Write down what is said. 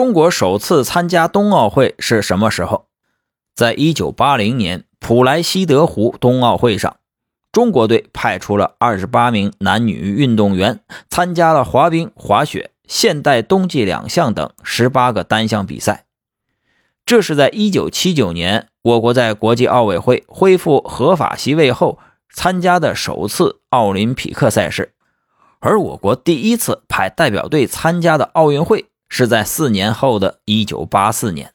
中国首次参加冬奥会是什么时候？在一九八零年普莱西德湖冬奥会上，中国队派出了二十八名男女运动员，参加了滑冰、滑雪、现代冬季两项等十八个单项比赛。这是在一九七九年我国在国际奥委会恢复合法席位后参加的首次奥林匹克赛事，而我国第一次派代表队参加的奥运会是在四年后的一九八四年。